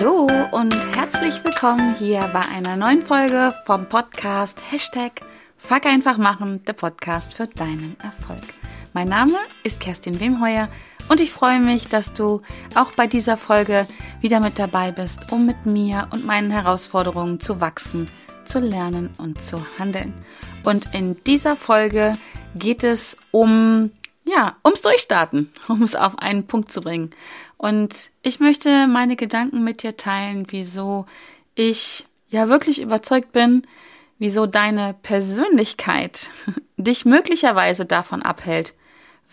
Hallo und herzlich willkommen hier bei einer neuen Folge vom Podcast Hashtag Fuck einfach machen, der Podcast für deinen Erfolg. Mein Name ist Kerstin Wemheuer und ich freue mich, dass du auch bei dieser Folge wieder mit dabei bist, um mit mir und meinen Herausforderungen zu wachsen, zu lernen und zu handeln. Und in dieser Folge geht es um ja, ums Durchstarten, um es auf einen Punkt zu bringen. Und ich möchte meine Gedanken mit dir teilen, wieso ich ja wirklich überzeugt bin, wieso deine Persönlichkeit dich möglicherweise davon abhält,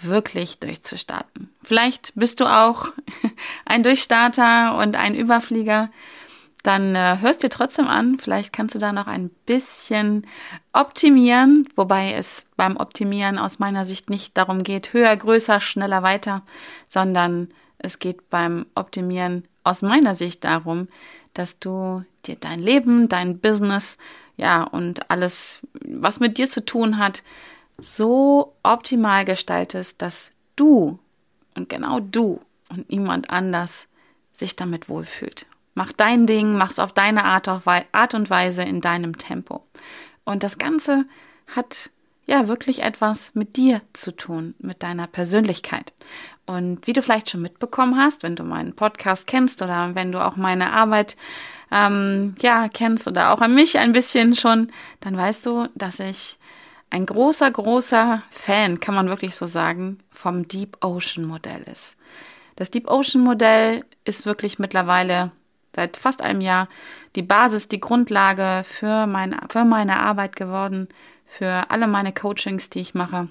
wirklich durchzustarten. Vielleicht bist du auch ein Durchstarter und ein Überflieger dann äh, hörst dir trotzdem an. Vielleicht kannst du da noch ein bisschen optimieren, wobei es beim Optimieren aus meiner Sicht nicht darum geht, höher, größer, schneller, weiter, sondern es geht beim Optimieren aus meiner Sicht darum, dass du dir dein Leben, dein Business, ja, und alles, was mit dir zu tun hat, so optimal gestaltest, dass du und genau du und niemand anders sich damit wohlfühlt. Mach dein Ding, mach's auf deine Art, Art und Weise in deinem Tempo. Und das Ganze hat ja wirklich etwas mit dir zu tun, mit deiner Persönlichkeit. Und wie du vielleicht schon mitbekommen hast, wenn du meinen Podcast kennst oder wenn du auch meine Arbeit ähm, ja kennst oder auch an mich ein bisschen schon, dann weißt du, dass ich ein großer, großer Fan, kann man wirklich so sagen, vom Deep Ocean Modell ist. Das Deep Ocean Modell ist wirklich mittlerweile seit fast einem Jahr die Basis, die Grundlage für, mein, für meine Arbeit geworden, für alle meine Coachings, die ich mache,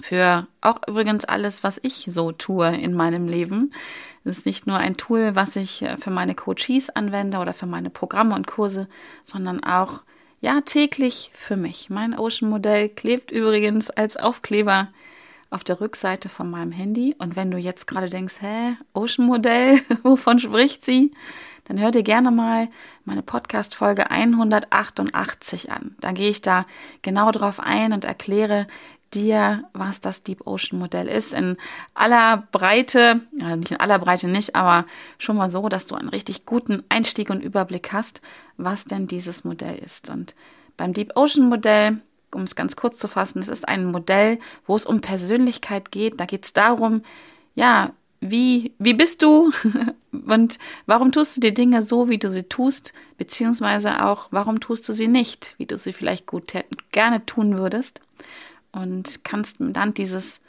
für auch übrigens alles, was ich so tue in meinem Leben. Es ist nicht nur ein Tool, was ich äh, für meine Coaches anwende oder für meine Programme und Kurse, sondern auch ja täglich für mich. Mein Ocean Modell klebt übrigens als Aufkleber auf der Rückseite von meinem Handy. Und wenn du jetzt gerade denkst, hä, Ocean Modell, wovon spricht sie? dann hör dir gerne mal meine Podcast-Folge 188 an. Da gehe ich da genau drauf ein und erkläre dir, was das Deep Ocean Modell ist. In aller Breite, nicht in aller Breite nicht, aber schon mal so, dass du einen richtig guten Einstieg und Überblick hast, was denn dieses Modell ist. Und beim Deep Ocean Modell, um es ganz kurz zu fassen, es ist ein Modell, wo es um Persönlichkeit geht. Da geht es darum, ja, wie, wie bist du? Und warum tust du die Dinge so, wie du sie tust, beziehungsweise auch, warum tust du sie nicht, wie du sie vielleicht gut gerne tun würdest? Und kannst dann dieses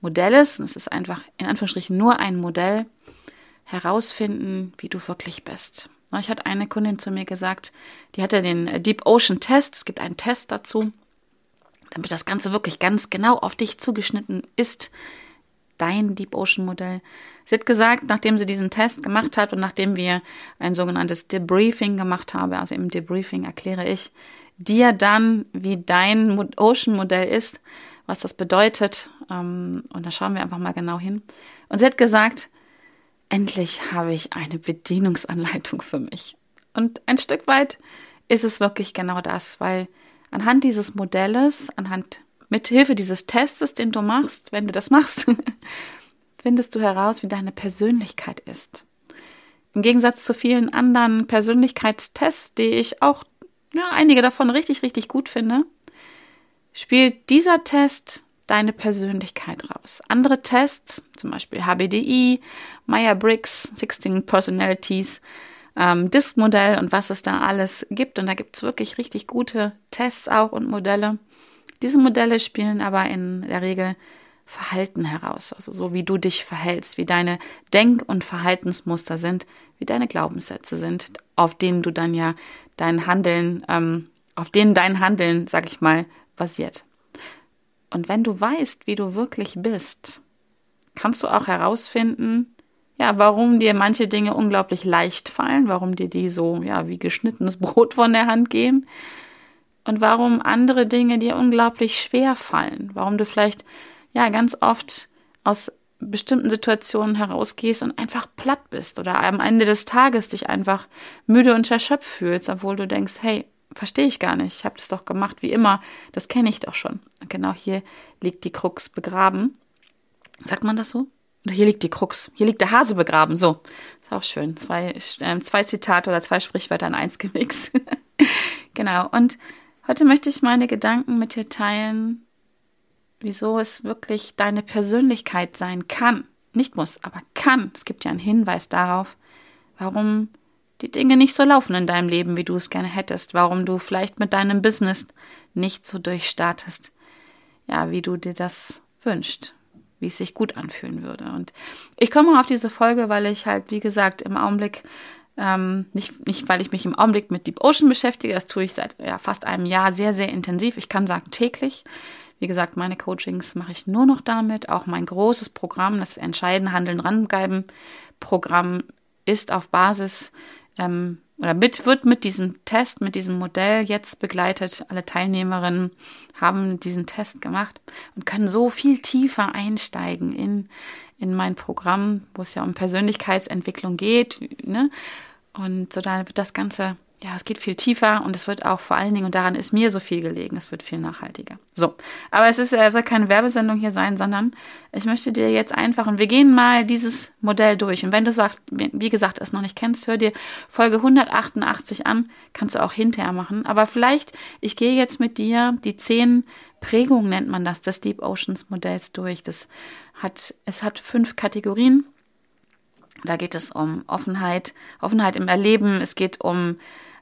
Modells, und es ist einfach in Anführungsstrichen nur ein Modell, herausfinden, wie du wirklich bist. Ich hatte eine Kundin zu mir gesagt, die hatte den Deep Ocean Test, es gibt einen Test dazu, damit das Ganze wirklich ganz genau auf dich zugeschnitten ist, dein Deep Ocean Modell. Sie hat gesagt, nachdem sie diesen Test gemacht hat und nachdem wir ein sogenanntes Debriefing gemacht haben, also im Debriefing erkläre ich dir dann, wie dein Ocean Modell ist, was das bedeutet. Ähm, und da schauen wir einfach mal genau hin. Und sie hat gesagt, endlich habe ich eine Bedienungsanleitung für mich. Und ein Stück weit ist es wirklich genau das, weil anhand dieses Modells, anhand mit Hilfe dieses Tests, den du machst, wenn du das machst, findest du heraus, wie deine Persönlichkeit ist. Im Gegensatz zu vielen anderen Persönlichkeitstests, die ich auch, ja, einige davon richtig, richtig gut finde, spielt dieser Test deine Persönlichkeit raus. Andere Tests, zum Beispiel HBDI, Meyer-Briggs, 16 Personalities, ähm, Disk-Modell und was es da alles gibt. Und da gibt es wirklich richtig gute Tests auch und Modelle. Diese Modelle spielen aber in der Regel Verhalten heraus, also so wie du dich verhältst, wie deine Denk- und Verhaltensmuster sind, wie deine Glaubenssätze sind, auf denen du dann ja dein Handeln, ähm, auf denen dein Handeln, sag ich mal, basiert. Und wenn du weißt, wie du wirklich bist, kannst du auch herausfinden, ja, warum dir manche Dinge unglaublich leicht fallen, warum dir die so, ja, wie geschnittenes Brot von der Hand gehen und warum andere Dinge dir unglaublich schwer fallen, warum du vielleicht ja ganz oft aus bestimmten Situationen herausgehst und einfach platt bist oder am Ende des Tages dich einfach müde und erschöpft fühlst, obwohl du denkst, hey, verstehe ich gar nicht, ich habe das doch gemacht wie immer, das kenne ich doch schon. Und genau hier liegt die Krux begraben. Sagt man das so? Oder hier liegt die Krux, hier liegt der Hase begraben. So, ist auch schön. Zwei, äh, zwei Zitate oder zwei Sprichwörter in eins gemixt. genau. Und heute möchte ich meine Gedanken mit dir teilen, wieso es wirklich deine Persönlichkeit sein kann. Nicht muss, aber kann. Es gibt ja einen Hinweis darauf, warum die Dinge nicht so laufen in deinem Leben, wie du es gerne hättest, warum du vielleicht mit deinem Business nicht so durchstartest, ja, wie du dir das wünschst, wie es sich gut anfühlen würde. Und ich komme auf diese Folge, weil ich halt, wie gesagt, im Augenblick, ähm, nicht, nicht weil ich mich im Augenblick mit Deep Ocean beschäftige, das tue ich seit ja, fast einem Jahr sehr, sehr intensiv. Ich kann sagen täglich. Wie gesagt, meine Coachings mache ich nur noch damit. Auch mein großes Programm, das Entscheiden, Handeln, Ranbleiben Programm ist auf Basis ähm, oder mit, wird mit diesem Test, mit diesem Modell jetzt begleitet. Alle Teilnehmerinnen haben diesen Test gemacht und können so viel tiefer einsteigen in, in mein Programm, wo es ja um Persönlichkeitsentwicklung geht. Ne? Und so dann wird das Ganze ja, es geht viel tiefer und es wird auch vor allen Dingen, und daran ist mir so viel gelegen, es wird viel nachhaltiger. So, aber es ist, äh, soll keine Werbesendung hier sein, sondern ich möchte dir jetzt einfach, und wir gehen mal dieses Modell durch. Und wenn du sagst, wie gesagt, es noch nicht kennst, hör dir Folge 188 an, kannst du auch hinterher machen. Aber vielleicht, ich gehe jetzt mit dir die zehn Prägungen, nennt man das, des Deep Oceans Modells durch. Das hat, es hat fünf Kategorien. Da geht es um Offenheit, Offenheit im Erleben, es geht um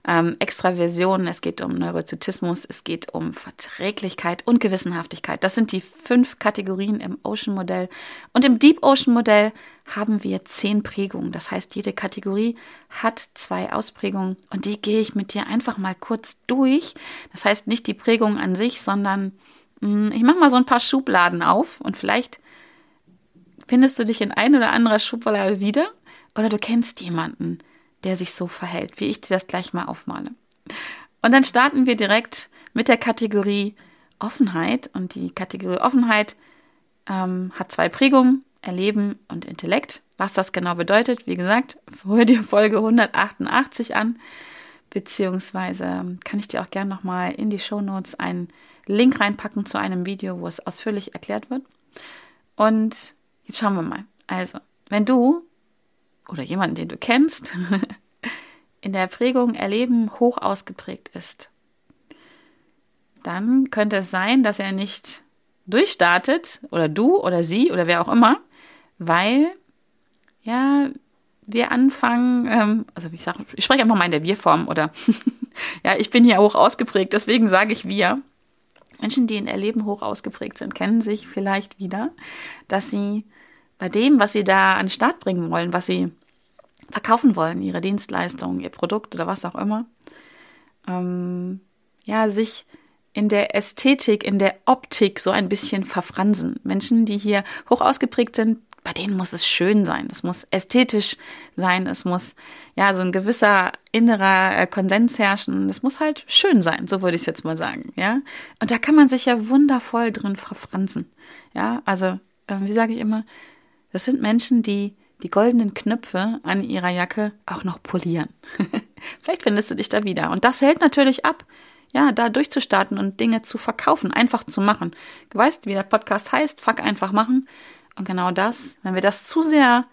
ähm, Extraversion, es geht um Neurozytismus, es geht um Verträglichkeit und Gewissenhaftigkeit. Das sind die fünf Kategorien im Ocean-Modell. Und im Deep Ocean-Modell haben wir zehn Prägungen. Das heißt, jede Kategorie hat zwei Ausprägungen und die gehe ich mit dir einfach mal kurz durch. Das heißt nicht die Prägung an sich, sondern mh, hm, ich mache mal so ein paar Schubladen auf und vielleicht findest du dich in ein oder anderer Schublade wieder oder du kennst jemanden, der sich so verhält, wie ich dir das gleich mal aufmale. Und dann starten wir direkt mit der Kategorie Offenheit. Und die Kategorie Offenheit ähm, hat zwei Prägungen, Erleben und Intellekt. Was das genau bedeutet, wie gesagt, hör dir Folge 188 an, beziehungsweise kann ich dir auch gerne nochmal in die Show Notes einen Link reinpacken zu einem Video, wo es ausführlich erklärt wird. Und jetzt schauen wir mal. Also, wenn du oder jemanden, den du kennst, in der Prägung Erleben hoch ausgeprägt ist, dann könnte es sein, dass er nicht durchstartet oder du oder sie oder wer auch immer, weil ja wir anfangen, ähm, also ich sage, ich spreche einfach mal in der Wir-Form oder ja, ich bin hier hoch ausgeprägt, deswegen sage ich wir. Menschen, die in Erleben hoch ausgeprägt sind, kennen sich vielleicht wieder, dass sie bei dem, was sie da an den Start bringen wollen, was sie verkaufen wollen, ihre Dienstleistung, ihr Produkt oder was auch immer, ähm, ja, sich in der Ästhetik, in der Optik so ein bisschen verfransen. Menschen, die hier hoch ausgeprägt sind, bei denen muss es schön sein, es muss ästhetisch sein, es muss ja so ein gewisser innerer äh, Konsens herrschen, es muss halt schön sein, so würde ich es jetzt mal sagen, ja. Und da kann man sich ja wundervoll drin verfransen, ja. Also äh, wie sage ich immer, das sind Menschen, die die goldenen Knöpfe an ihrer Jacke auch noch polieren. Vielleicht findest du dich da wieder. Und das hält natürlich ab, ja, da durchzustarten und Dinge zu verkaufen, einfach zu machen. Du weißt, wie der Podcast heißt, fuck einfach machen. Und genau das, wenn wir das zu sehr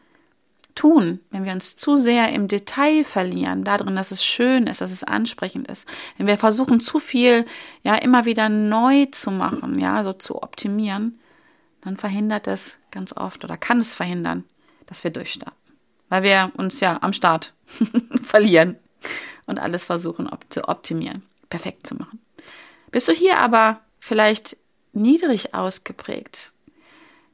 tun, wenn wir uns zu sehr im Detail verlieren, darin, dass es schön ist, dass es ansprechend ist, wenn wir versuchen zu viel, ja, immer wieder neu zu machen, ja, so zu optimieren, dann verhindert es ganz oft oder kann es verhindern, dass wir durchstarten. Weil wir uns ja am Start verlieren und alles versuchen op zu optimieren, perfekt zu machen. Bist du hier aber vielleicht niedrig ausgeprägt,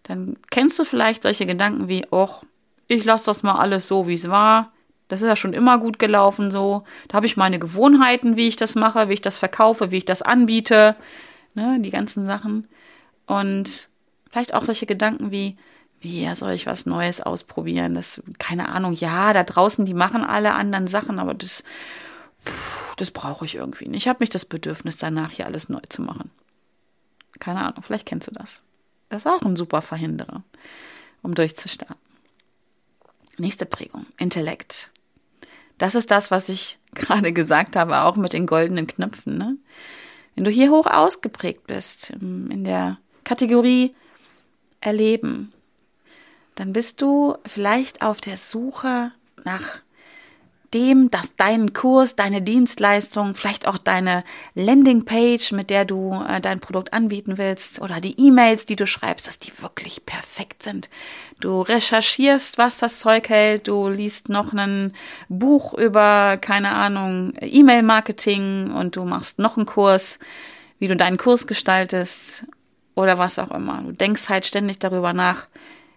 dann kennst du vielleicht solche Gedanken wie, och, ich lasse das mal alles so, wie es war. Das ist ja schon immer gut gelaufen so. Da habe ich meine Gewohnheiten, wie ich das mache, wie ich das verkaufe, wie ich das anbiete. Ne, die ganzen Sachen. Und vielleicht auch solche Gedanken wie, wie soll ich was Neues ausprobieren? Das, keine Ahnung, ja, da draußen, die machen alle anderen Sachen, aber das, das brauche ich irgendwie nicht. Ich habe nicht das Bedürfnis danach, hier alles neu zu machen. Keine Ahnung, vielleicht kennst du das. Das ist auch ein super Verhinderer, um durchzustarten. Nächste Prägung, Intellekt. Das ist das, was ich gerade gesagt habe, auch mit den goldenen Knöpfen. Ne? Wenn du hier hoch ausgeprägt bist, in der Kategorie Erleben, dann bist du vielleicht auf der Suche nach dem, dass dein Kurs, deine Dienstleistung, vielleicht auch deine Landingpage, mit der du äh, dein Produkt anbieten willst, oder die E-Mails, die du schreibst, dass die wirklich perfekt sind. Du recherchierst, was das Zeug hält, du liest noch ein Buch über, keine Ahnung, E-Mail-Marketing und du machst noch einen Kurs, wie du deinen Kurs gestaltest oder was auch immer. Du denkst halt ständig darüber nach,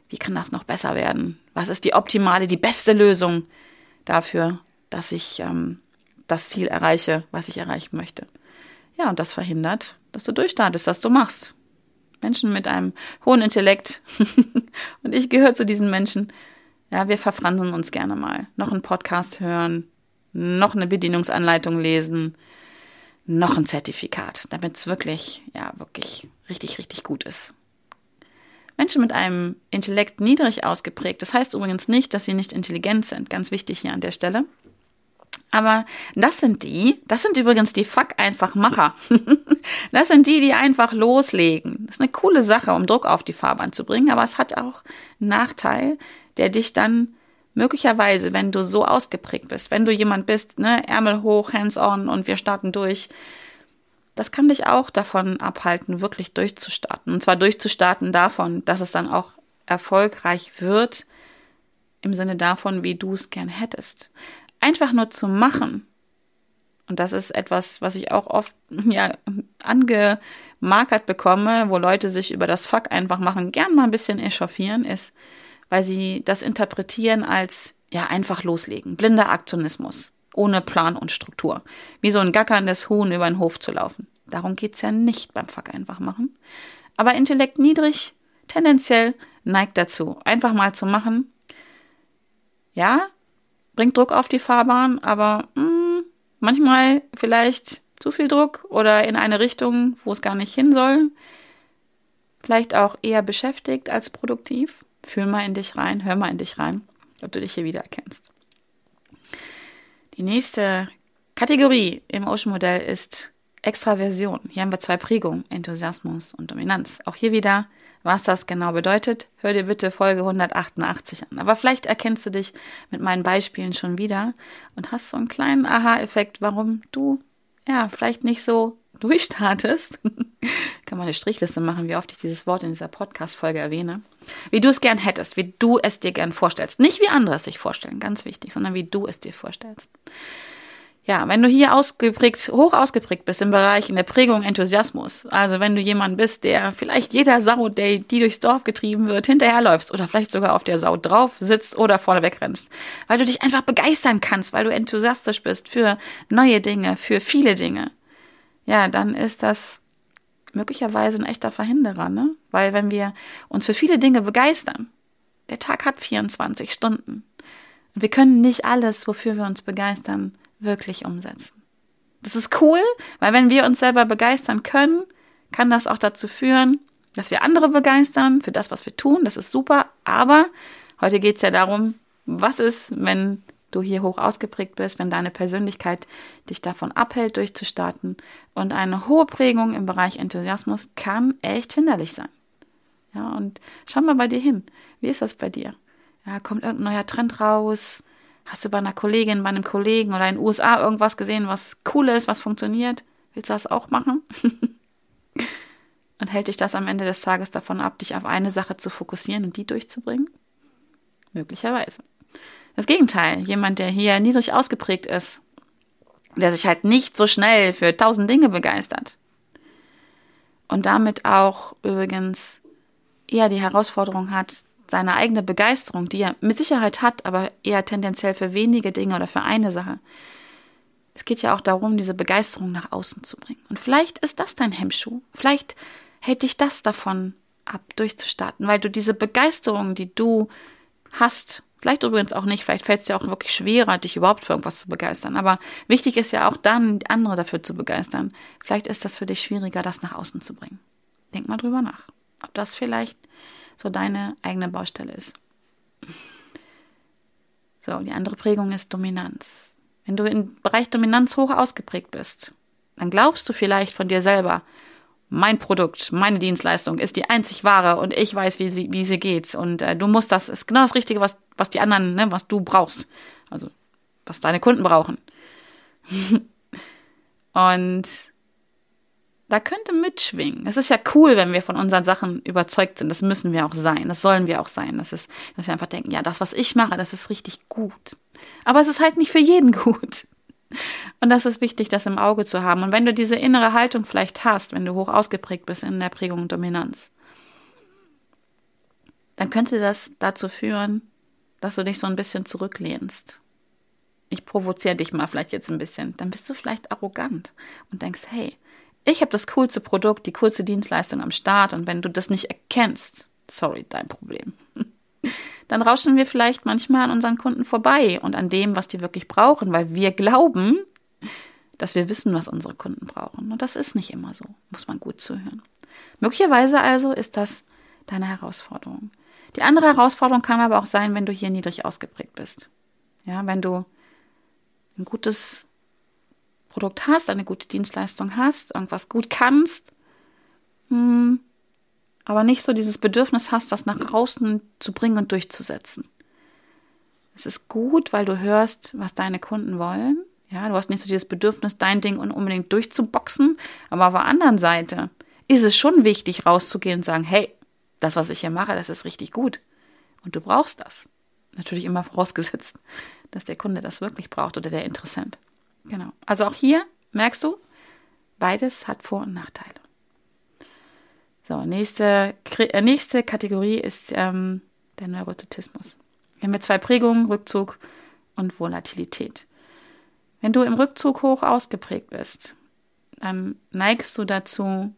wie kann das noch besser werden? Was ist die optimale, die beste Lösung dafür, dass ich ähm, das Ziel erreiche, was ich erreichen möchte? Ja, und das verhindert, dass du durchstartest, dass du machst. Menschen mit einem hohen Intellekt, und ich gehöre zu diesen Menschen, ja, wir verfransen uns gerne mal. Noch einen Podcast hören, noch eine Bedienungsanleitung lesen, noch ein Zertifikat, damit es wirklich, ja, wirklich richtig, richtig gut ist. Menschen mit einem Intellekt niedrig ausgeprägt, das heißt übrigens nicht, dass sie nicht intelligent sind, ganz wichtig hier an der Stelle. Aber das sind die, das sind übrigens die Fuck-Einfach-Macher. das sind die, die einfach loslegen. Das ist eine coole Sache, um Druck auf die Fahrbahn zu bringen, aber es hat auch einen Nachteil, der dich dann möglicherweise, wenn du so ausgeprägt bist, wenn du jemand bist, ne, Ärmel hoch, hands on und wir starten durch, das kann dich auch davon abhalten, wirklich durchzustarten. Und zwar durchzustarten davon, dass es dann auch erfolgreich wird, im Sinne davon, wie du es gern hättest. Einfach nur zu machen. Und das ist etwas, was ich auch oft ja, angemarkert bekomme, wo Leute sich über das Fuck einfach machen, gern mal ein bisschen echauffieren, ist, weil sie das interpretieren als ja einfach loslegen, blinder Aktionismus ohne Plan und Struktur. Wie so ein gackerndes Huhn über den Hof zu laufen. Darum geht's ja nicht beim Fuck einfach machen. Aber Intellekt niedrig, tendenziell neigt dazu, einfach mal zu machen. Ja, bringt Druck auf die Fahrbahn, aber mh, hm, manchmal vielleicht zu viel Druck oder in eine Richtung, wo es gar nicht hin soll. Vielleicht auch eher beschäftigt als produktiv. Fühl mal in dich rein, hör mal in dich rein, ob du dich hier wiedererkennst. Die nächste Kategorie im Ocean-Modell ist Extraversion. Hier haben wir zwei Prägungen, Enthusiasmus und Dominanz. Auch hier wieder, was das genau bedeutet, hör dir bitte Folge 188 an. Aber vielleicht erkennst du dich mit meinen Beispielen schon wieder und hast so einen kleinen Aha-Effekt, warum du ja vielleicht nicht so durchstartest. Kann man eine Strichliste machen, wie oft ich dieses Wort in dieser Podcast-Folge erwähne. Wie du es gern hättest, wie du es dir gern vorstellst. Nicht wie andere es sich vorstellen, ganz wichtig, sondern wie du es dir vorstellst. Ja, wenn du hier ausgeprägt, hoch ausgeprägt bist im Bereich in der Prägung Enthusiasmus, also wenn du jemand bist, der vielleicht jeder Sau, der, die durchs Dorf getrieben wird, hinterherläufst oder vielleicht sogar auf der Sau drauf sitzt oder vorne wegrennst, weil du dich einfach begeistern kannst, weil du enthusiastisch bist für neue Dinge, für viele Dinge, ja, dann ist das möglicherweise ein echter Verhinderer, ne? Weil wenn wir uns für viele Dinge begeistern, der Tag hat 24 Stunden. Und wir können nicht alles, wofür wir uns begeistern, wirklich umsetzen. Das ist cool, weil wenn wir uns selber begeistern können, kann das auch dazu führen, dass wir andere begeistern für das, was wir tun. Das ist super. Aber heute geht es ja darum, was ist, wenn du hier hoch ausgeprägt bist, wenn deine Persönlichkeit dich davon abhält, durchzustarten. Und eine hohe Prägung im Bereich Enthusiasmus kann echt hinderlich sein. Ja, und schau mal bei dir hin. Wie ist das bei dir? Ja, kommt irgendein neuer Trend raus? Hast du bei einer Kollegin, bei einem Kollegen oder in den USA irgendwas gesehen, was cool ist, was funktioniert? Willst du das auch machen? und hält dich das am Ende des Tages davon ab, dich auf eine Sache zu fokussieren und die durchzubringen? Möglicherweise. Das Gegenteil, jemand, der hier niedrig ausgeprägt ist, der sich halt nicht so schnell für tausend Dinge begeistert und damit auch übrigens eher die Herausforderung hat, seine eigene Begeisterung, die er mit Sicherheit hat, aber eher tendenziell für wenige Dinge oder für eine Sache. Es geht ja auch darum, diese Begeisterung nach außen zu bringen. Und vielleicht ist das dein Hemmschuh. Vielleicht hält dich das davon ab, durchzustarten, weil du diese Begeisterung, die du hast, Vielleicht übrigens auch nicht, vielleicht fällt es dir auch wirklich schwerer, dich überhaupt für irgendwas zu begeistern. Aber wichtig ist ja auch dann, andere dafür zu begeistern. Vielleicht ist das für dich schwieriger, das nach außen zu bringen. Denk mal drüber nach, ob das vielleicht so deine eigene Baustelle ist. So, die andere Prägung ist Dominanz. Wenn du im Bereich Dominanz hoch ausgeprägt bist, dann glaubst du vielleicht von dir selber, mein Produkt, meine Dienstleistung ist die einzig wahre und ich weiß, wie sie, wie sie geht. Und äh, du musst das, ist genau das Richtige, was, was die anderen, ne, was du brauchst. Also, was deine Kunden brauchen. und da könnte mitschwingen. Es ist ja cool, wenn wir von unseren Sachen überzeugt sind. Das müssen wir auch sein. Das sollen wir auch sein. Das ist, dass wir einfach denken, ja, das, was ich mache, das ist richtig gut. Aber es ist halt nicht für jeden gut. Und das ist wichtig, das im Auge zu haben. Und wenn du diese innere Haltung vielleicht hast, wenn du hoch ausgeprägt bist in der Prägung und Dominanz, dann könnte das dazu führen, dass du dich so ein bisschen zurücklehnst. Ich provoziere dich mal vielleicht jetzt ein bisschen. Dann bist du vielleicht arrogant und denkst, hey, ich habe das coolste Produkt, die coolste Dienstleistung am Start und wenn du das nicht erkennst, sorry, dein Problem. Dann rauschen wir vielleicht manchmal an unseren Kunden vorbei und an dem, was die wirklich brauchen, weil wir glauben, dass wir wissen, was unsere Kunden brauchen. Und das ist nicht immer so, muss man gut zuhören. Möglicherweise also ist das deine Herausforderung. Die andere Herausforderung kann aber auch sein, wenn du hier niedrig ausgeprägt bist. Ja, wenn du ein gutes Produkt hast, eine gute Dienstleistung hast, irgendwas gut kannst, hm, aber nicht so dieses Bedürfnis hast, das nach außen zu bringen und durchzusetzen. Es ist gut, weil du hörst, was deine Kunden wollen. Ja, du hast nicht so dieses Bedürfnis, dein Ding unbedingt durchzuboxen. Aber auf der anderen Seite ist es schon wichtig, rauszugehen und sagen, hey, das, was ich hier mache, das ist richtig gut. Und du brauchst das. Natürlich immer vorausgesetzt, dass der Kunde das wirklich braucht oder der Interessent. Genau. Also auch hier merkst du, beides hat Vor- und Nachteile. So, nächste, äh, nächste Kategorie ist ähm, der Neurotismus. Hier haben wir zwei Prägungen, Rückzug und Volatilität. Wenn du im Rückzug hoch ausgeprägt bist, dann neigst du dazu,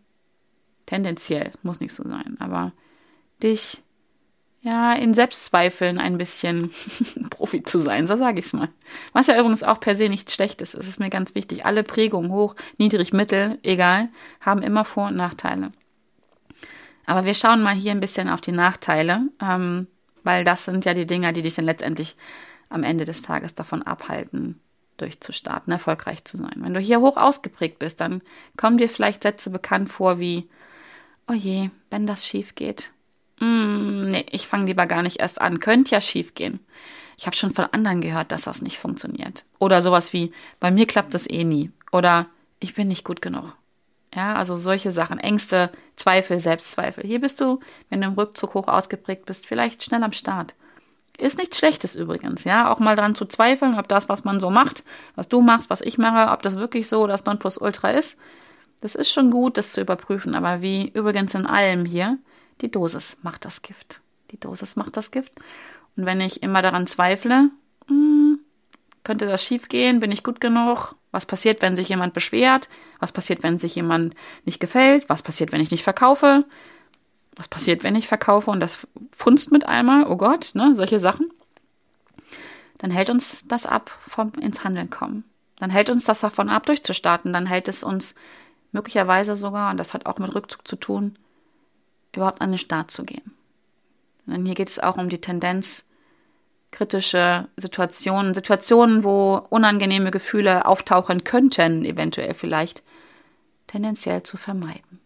tendenziell, es muss nicht so sein, aber dich ja, in Selbstzweifeln ein bisschen Profi zu sein, so sage ich es mal. Was ja übrigens auch per se nichts Schlechtes ist, ist mir ganz wichtig. Alle Prägungen, hoch, niedrig, mittel, egal, haben immer Vor- und Nachteile. Aber wir schauen mal hier ein bisschen auf die Nachteile, ähm, weil das sind ja die Dinge, die dich dann letztendlich am Ende des Tages davon abhalten, durchzustarten, erfolgreich zu sein. Wenn du hier hoch ausgeprägt bist, dann kommen dir vielleicht Sätze bekannt vor wie, oh je, wenn das schief geht, mm, nee, ich fange lieber gar nicht erst an. Könnte ja schief gehen. Ich habe schon von anderen gehört, dass das nicht funktioniert. Oder sowas wie, bei mir klappt das eh nie. Oder ich bin nicht gut genug. Ja, also solche Sachen, Ängste, Zweifel, Selbstzweifel. Hier bist du, wenn du im Rückzug hoch ausgeprägt bist, vielleicht schnell am Start. Ist nichts Schlechtes übrigens, ja, auch mal dran zu zweifeln, ob das, was man so macht, was du machst, was ich mache, ob das wirklich so das Nonplusultra ist. Das ist schon gut, das zu überprüfen, aber wie übrigens in allem hier, die Dosis macht das Gift. Die Dosis macht das Gift. Und wenn ich immer daran zweifle, hm, könnte das schiefgehen? Bin ich gut genug? Was passiert, wenn sich jemand beschwert? Was passiert, wenn sich jemand nicht gefällt? Was passiert, wenn ich nicht verkaufe? Was passiert, wenn ich verkaufe und das funzt mit einmal? Oh Gott, ne, solche Sachen. Dann hält uns das ab vom ins Handeln kommen. Dann hält uns das davon ab, durchzustarten. Dann hält es uns möglicherweise sogar, und das hat auch mit Rückzug zu tun, überhaupt an den Start zu gehen. Denn hier geht es auch um die Tendenz, kritische Situationen, Situationen, wo unangenehme Gefühle auftauchen könnten, eventuell vielleicht, tendenziell zu vermeiden.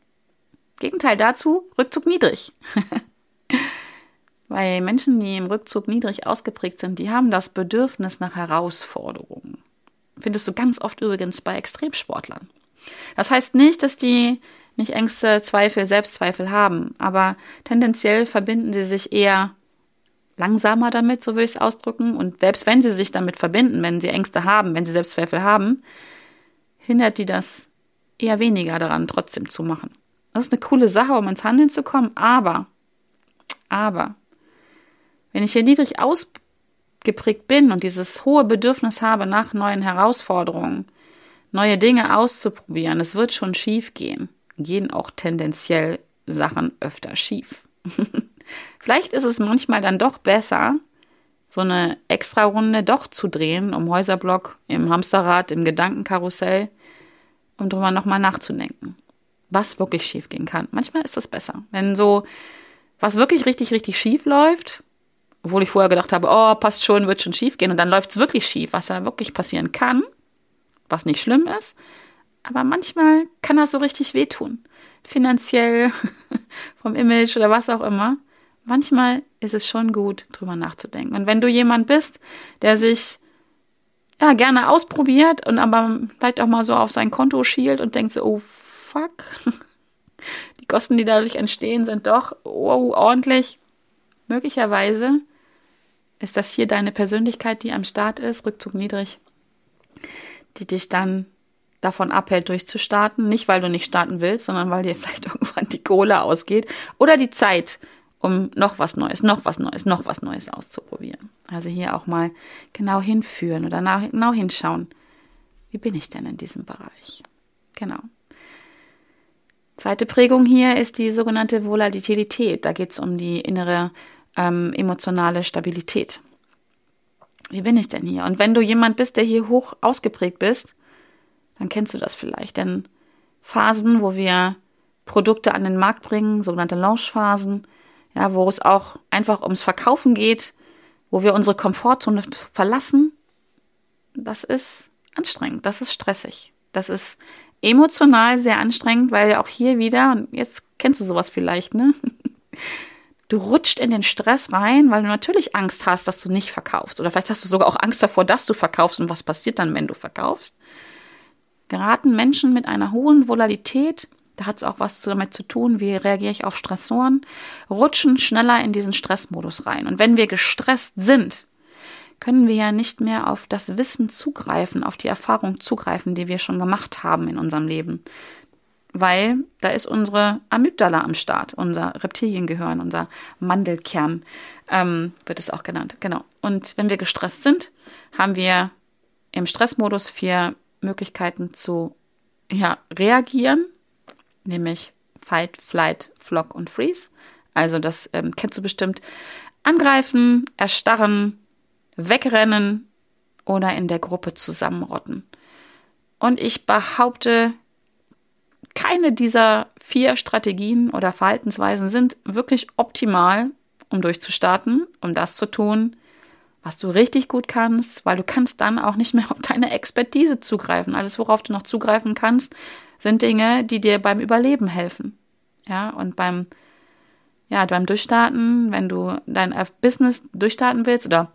Gegenteil dazu, Rückzug niedrig. Weil Menschen, die im Rückzug niedrig ausgeprägt sind, die haben das Bedürfnis nach Herausforderungen. Findest du ganz oft übrigens bei Extremsportlern. Das heißt nicht, dass die nicht Ängste, Zweifel, Selbstzweifel haben, aber tendenziell verbinden sie sich eher langsamer damit, so will ich es ausdrücken. Und selbst wenn sie sich damit verbinden, wenn sie Ängste haben, wenn sie Selbstzweifel haben, hindert die das eher weniger daran, trotzdem zu machen. Das ist eine coole Sache, um ins Handeln zu kommen, aber, aber, wenn ich hier niedrig ausgeprägt bin und dieses hohe Bedürfnis habe nach neuen Herausforderungen, neue Dinge auszuprobieren, es wird schon schief gehen, gehen auch tendenziell Sachen öfter schief. Vielleicht ist es manchmal dann doch besser, so eine Extra-Runde doch zu drehen, um Häuserblock, im Hamsterrad, im Gedankenkarussell, um drüber nochmal nachzudenken, was wirklich schief gehen kann. Manchmal ist das besser. Wenn so was wirklich richtig, richtig schief läuft, obwohl ich vorher gedacht habe, oh, passt schon, wird schon schief gehen, und dann läuft es wirklich schief, was da wirklich passieren kann, was nicht schlimm ist, aber manchmal kann das so richtig wehtun. finanziell, vom Image oder was auch immer. Manchmal ist es schon gut, drüber nachzudenken. Und wenn du jemand bist, der sich ja gerne ausprobiert und aber vielleicht auch mal so auf sein Konto schielt und denkt so, oh fuck, die Kosten, die dadurch entstehen, sind doch oh, ordentlich. Möglicherweise ist das hier deine Persönlichkeit, die am Start ist, Rückzug niedrig, die dich dann davon abhält, durchzustarten. Nicht, weil du nicht starten willst, sondern weil dir vielleicht irgendwann die Kohle ausgeht oder die Zeit, um noch was Neues, noch was Neues, noch was Neues auszuprobieren. Also hier auch mal genau hinführen oder genau hinschauen. Wie bin ich denn in diesem Bereich? Genau. Zweite Prägung hier ist die sogenannte Volatilität. Da geht es um die innere ähm, emotionale Stabilität. Wie bin ich denn hier? Und wenn du jemand bist, der hier hoch ausgeprägt bist, dann kennst du das vielleicht. Denn Phasen, wo wir Produkte an den Markt bringen, sogenannte Launchphasen, ja, wo es auch einfach ums Verkaufen geht, wo wir unsere Komfortzone verlassen, das ist anstrengend, das ist stressig, das ist emotional sehr anstrengend, weil auch hier wieder, und jetzt kennst du sowas vielleicht, ne? Du rutscht in den Stress rein, weil du natürlich Angst hast, dass du nicht verkaufst. Oder vielleicht hast du sogar auch Angst davor, dass du verkaufst und was passiert dann, wenn du verkaufst geraten Menschen mit einer hohen Volatilität, da hat es auch was damit zu tun, wie reagiere ich auf Stressoren, rutschen schneller in diesen Stressmodus rein. Und wenn wir gestresst sind, können wir ja nicht mehr auf das Wissen zugreifen, auf die Erfahrung zugreifen, die wir schon gemacht haben in unserem Leben. Weil da ist unsere Amygdala am Start, unser Reptiliengehirn, unser Mandelkern, ähm, wird es auch genannt. Genau. Und wenn wir gestresst sind, haben wir im Stressmodus vier Möglichkeiten zu ja, reagieren, nämlich Fight, Flight, Flock und Freeze. Also das ähm, kennst du bestimmt. Angreifen, erstarren, wegrennen oder in der Gruppe zusammenrotten. Und ich behaupte, keine dieser vier Strategien oder Verhaltensweisen sind wirklich optimal, um durchzustarten, um das zu tun, was du richtig gut kannst, weil du kannst dann auch nicht mehr auf deine Expertise zugreifen. Alles, worauf du noch zugreifen kannst, sind Dinge, die dir beim Überleben helfen. Ja, und beim, ja, beim Durchstarten, wenn du dein Business durchstarten willst oder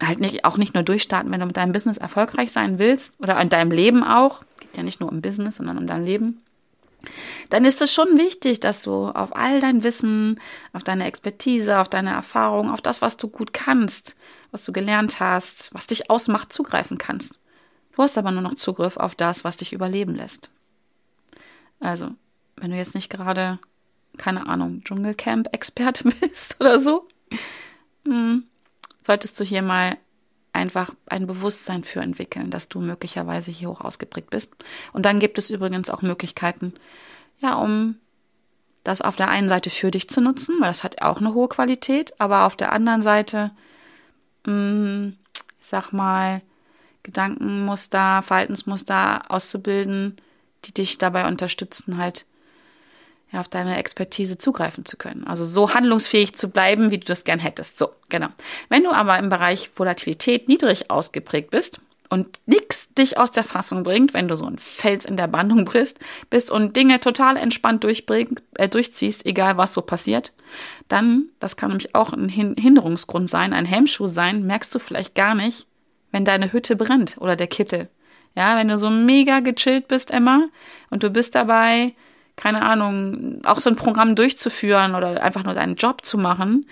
halt nicht, auch nicht nur durchstarten, wenn du mit deinem Business erfolgreich sein willst oder in deinem Leben auch, geht ja nicht nur um Business, sondern um dein Leben, dann ist es schon wichtig, dass du auf all dein Wissen, auf deine Expertise, auf deine Erfahrung, auf das, was du gut kannst, was du gelernt hast, was dich ausmacht, zugreifen kannst. Du hast aber nur noch Zugriff auf das, was dich überleben lässt. Also, wenn du jetzt nicht gerade, keine Ahnung, Dschungelcamp-Experte bist oder so, hm, solltest du hier mal einfach ein Bewusstsein für entwickeln, dass du möglicherweise hier hoch ausgeprägt bist. Und dann gibt es übrigens auch Möglichkeiten, ja, um das auf der einen Seite für dich zu nutzen, weil das hat auch eine hohe Qualität, aber auf der anderen Seite, mh, hm, ich sag mal, Gedankenmuster, Verhaltensmuster auszubilden, die dich dabei unterstützen, halt ja, auf deine Expertise zugreifen zu können. Also so handlungsfähig zu bleiben, wie du das gern hättest. So, genau. Wenn du aber im Bereich Volatilität niedrig ausgeprägt bist und nichts dich aus der Fassung bringt, wenn du so ein Fels in der Bandung bist, bist und Dinge total entspannt äh, durchziehst, egal was so passiert, dann, das kann nämlich auch ein Hinderungsgrund sein, ein Hemmschuh sein, merkst du vielleicht gar nicht, wenn deine Hütte brennt oder der Kittel. Ja, wenn du so mega gechillt bist, Emma, und du bist dabei, keine Ahnung, auch so ein Programm durchzuführen oder einfach nur deinen Job zu machen.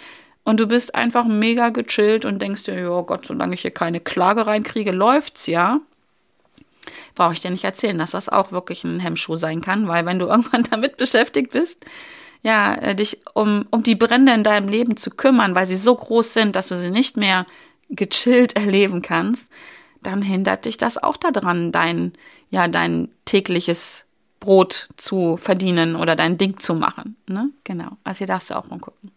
Und du bist einfach mega gechillt und denkst dir, oh Gott, solange ich hier keine Klage reinkriege, läuft's ja. Brauche ich dir nicht erzählen, dass das auch wirklich ein Hemmschuh sein kann, weil wenn du irgendwann damit beschäftigt bist, ja, äh, dich um, um die Brände in deinem Leben zu kümmern, weil sie so groß sind, dass du sie nicht mehr gechillt erleben kannst, dann hindert dich das auch daran, dein, ja, dein tägliches Brot zu verdienen oder dein Ding zu machen. Ne? Genau. Also hier darfst du auch mal gucken.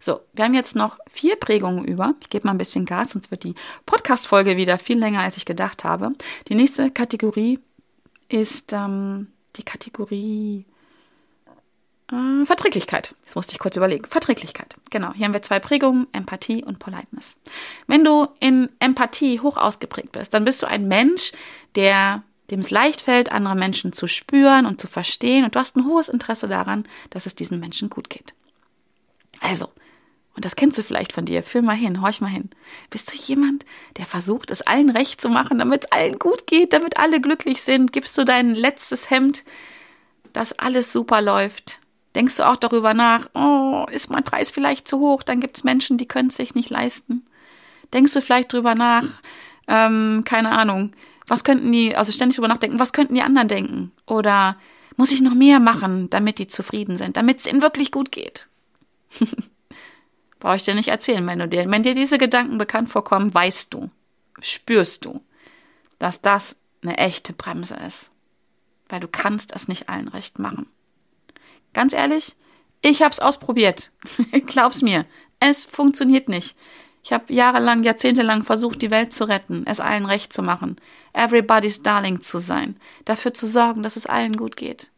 So, wir haben jetzt noch vier Prägungen über. Ich gebe mal ein bisschen Gas, sonst wird die Podcast-Folge wieder viel länger, als ich gedacht habe. Die nächste Kategorie ist ähm, die Kategorie äh, Verträglichkeit. Das musste ich kurz überlegen. Verträglichkeit. Genau. Hier haben wir zwei Prägungen, Empathie und Politeness. Wenn du in Empathie hoch ausgeprägt bist, dann bist du ein Mensch, der dem es leicht fällt, andere Menschen zu spüren und zu verstehen und du hast ein hohes Interesse daran, dass es diesen Menschen gut geht. Also, und das kennst du vielleicht von dir, fühl mal hin, horch mal hin. Bist du jemand, der versucht, es allen recht zu machen, damit es allen gut geht, damit alle glücklich sind? Gibst du dein letztes Hemd, dass alles super läuft? Denkst du auch darüber nach, oh, ist mein Preis vielleicht zu hoch? Dann gibt es Menschen, die können es sich nicht leisten. Denkst du vielleicht darüber nach, ähm, keine Ahnung, was könnten die, also ständig drüber nachdenken, was könnten die anderen denken? Oder muss ich noch mehr machen, damit die zufrieden sind, damit es ihnen wirklich gut geht? Brauche ich dir nicht erzählen, wenn du dir, wenn dir diese Gedanken bekannt vorkommen, weißt du, spürst du, dass das eine echte Bremse ist. Weil du kannst es nicht allen recht machen. Ganz ehrlich, ich habe es ausprobiert. Glaub's mir, es funktioniert nicht. Ich habe jahrelang, jahrzehntelang versucht, die Welt zu retten, es allen recht zu machen, everybody's darling zu sein, dafür zu sorgen, dass es allen gut geht.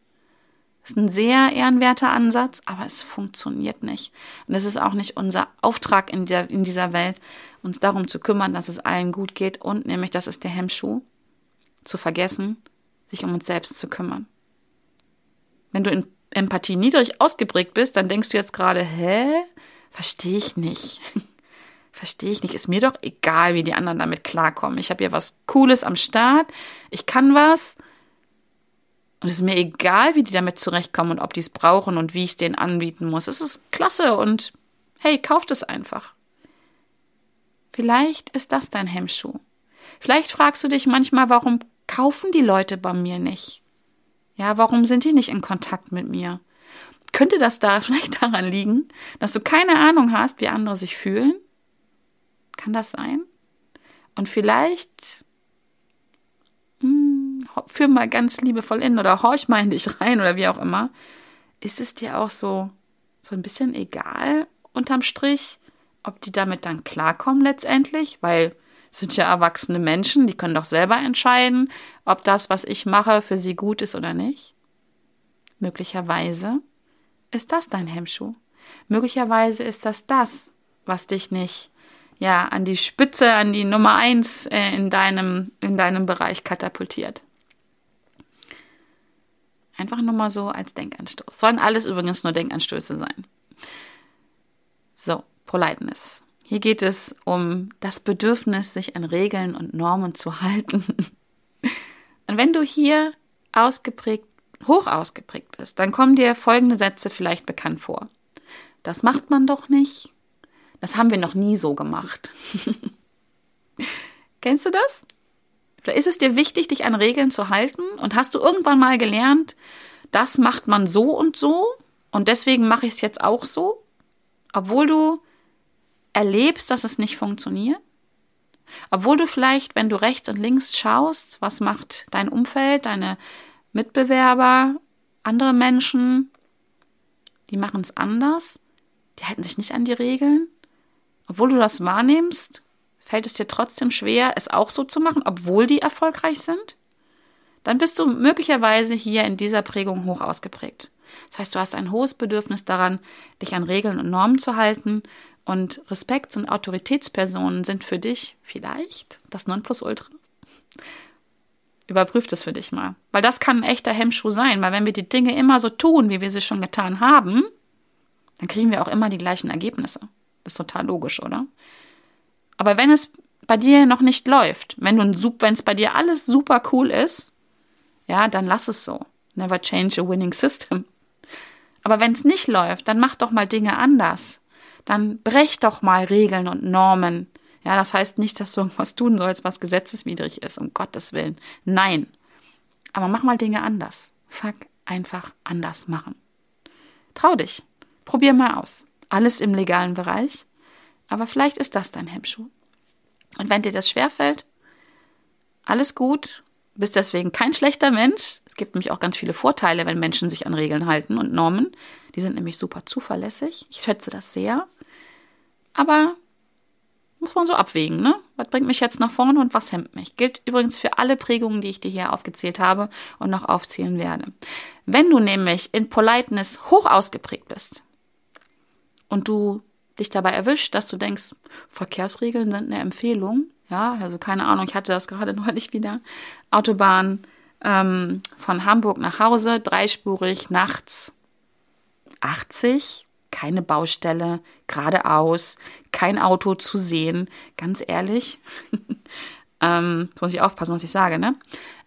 Das ist ein sehr ehrenwerter Ansatz, aber es funktioniert nicht. Und es ist auch nicht unser Auftrag in, der, in dieser Welt, uns darum zu kümmern, dass es allen gut geht und nämlich, das ist der Hemmschuh, zu vergessen, sich um uns selbst zu kümmern. Wenn du in Empathie niedrig ausgeprägt bist, dann denkst du jetzt gerade, hä? Verstehe ich nicht. Verstehe ich nicht. Ist mir doch egal, wie die anderen damit klarkommen. Ich habe hier was Cooles am Start. Ich kann was. Und es ist mir egal, wie die damit zurechtkommen und ob die es brauchen und wie ich es denen anbieten muss. Es ist klasse und hey, kauft es einfach. Vielleicht ist das dein Hemmschuh. Vielleicht fragst du dich manchmal, warum kaufen die Leute bei mir nicht? Ja, warum sind die nicht in Kontakt mit mir? Könnte das da vielleicht daran liegen, dass du keine Ahnung hast, wie andere sich fühlen? Kann das sein? Und vielleicht hm, führ mal ganz liebevoll in oder horch mal in dich rein oder wie auch immer. Ist es dir auch so, so ein bisschen egal unterm Strich, ob die damit dann klarkommen letztendlich? Weil sind ja erwachsene Menschen, die können doch selber entscheiden, ob das, was ich mache, für sie gut ist oder nicht. Möglicherweise ist das dein Hemmschuh. Möglicherweise ist das das, was dich nicht ja, an die Spitze, an die Nummer eins äh, in, deinem, in deinem Bereich katapultiert. Einfach nur mal so als Denkanstoß. Sollen alles übrigens nur Denkanstöße sein. So, Politeness. Hier geht es um das Bedürfnis, sich an Regeln und Normen zu halten. Und wenn du hier ausgeprägt, hoch ausgeprägt bist, dann kommen dir folgende Sätze vielleicht bekannt vor. Das macht man doch nicht. Das haben wir noch nie so gemacht. Kennst du das? Vielleicht ist es dir wichtig, dich an Regeln zu halten und hast du irgendwann mal gelernt, das macht man so und so und deswegen mache ich es jetzt auch so, obwohl du erlebst, dass es nicht funktioniert? Obwohl du vielleicht, wenn du rechts und links schaust, was macht dein Umfeld, deine Mitbewerber, andere Menschen, die machen es anders, die halten sich nicht an die Regeln obwohl du das wahrnimmst, fällt es dir trotzdem schwer, es auch so zu machen, obwohl die erfolgreich sind? Dann bist du möglicherweise hier in dieser Prägung hoch ausgeprägt. Das heißt, du hast ein hohes Bedürfnis daran, dich an Regeln und Normen zu halten und Respekts- und Autoritätspersonen sind für dich vielleicht das Nonplusultra. Überprüf das für dich mal. Weil das kann ein echter Hemmschuh sein, weil wenn wir die Dinge immer so tun, wie wir sie schon getan haben, dann kriegen wir auch immer die gleichen Ergebnisse. Das ist total logisch, oder? Aber wenn es bei dir noch nicht läuft, wenn du wenn es bei dir alles super cool ist, ja, dann lass es so. Never change a winning system. Aber wenn es nicht läuft, dann mach doch mal Dinge anders. Dann brech doch mal Regeln und Normen. Ja, das heißt nicht, dass du irgendwas tun sollst, was gesetzeswidrig ist, um Gottes Willen. Nein. Aber mach mal Dinge anders. Fuck, einfach anders machen. Trau dich. Probier mal aus alles im legalen Bereich. Aber vielleicht ist das dein Hemmschuh. Und wenn dir das schwerfällt, alles gut, bist deswegen kein schlechter Mensch. Es gibt nämlich auch ganz viele Vorteile, wenn Menschen sich an Regeln halten und Normen. Die sind nämlich super zuverlässig. Ich schätze das sehr. Aber muss man so abwägen, ne? Was bringt mich jetzt nach vorne und was hemmt mich? Gilt übrigens für alle Prägungen, die ich dir hier aufgezählt habe und noch aufzählen werde. Wenn du nämlich in Politeness hoch ausgeprägt bist, und du dich dabei erwischt, dass du denkst, Verkehrsregeln sind eine Empfehlung. Ja, also keine Ahnung, ich hatte das gerade neulich wieder. Autobahn, ähm, von Hamburg nach Hause, dreispurig, nachts 80, keine Baustelle, geradeaus, kein Auto zu sehen, ganz ehrlich. ähm, jetzt muss ich aufpassen, was ich sage, ne?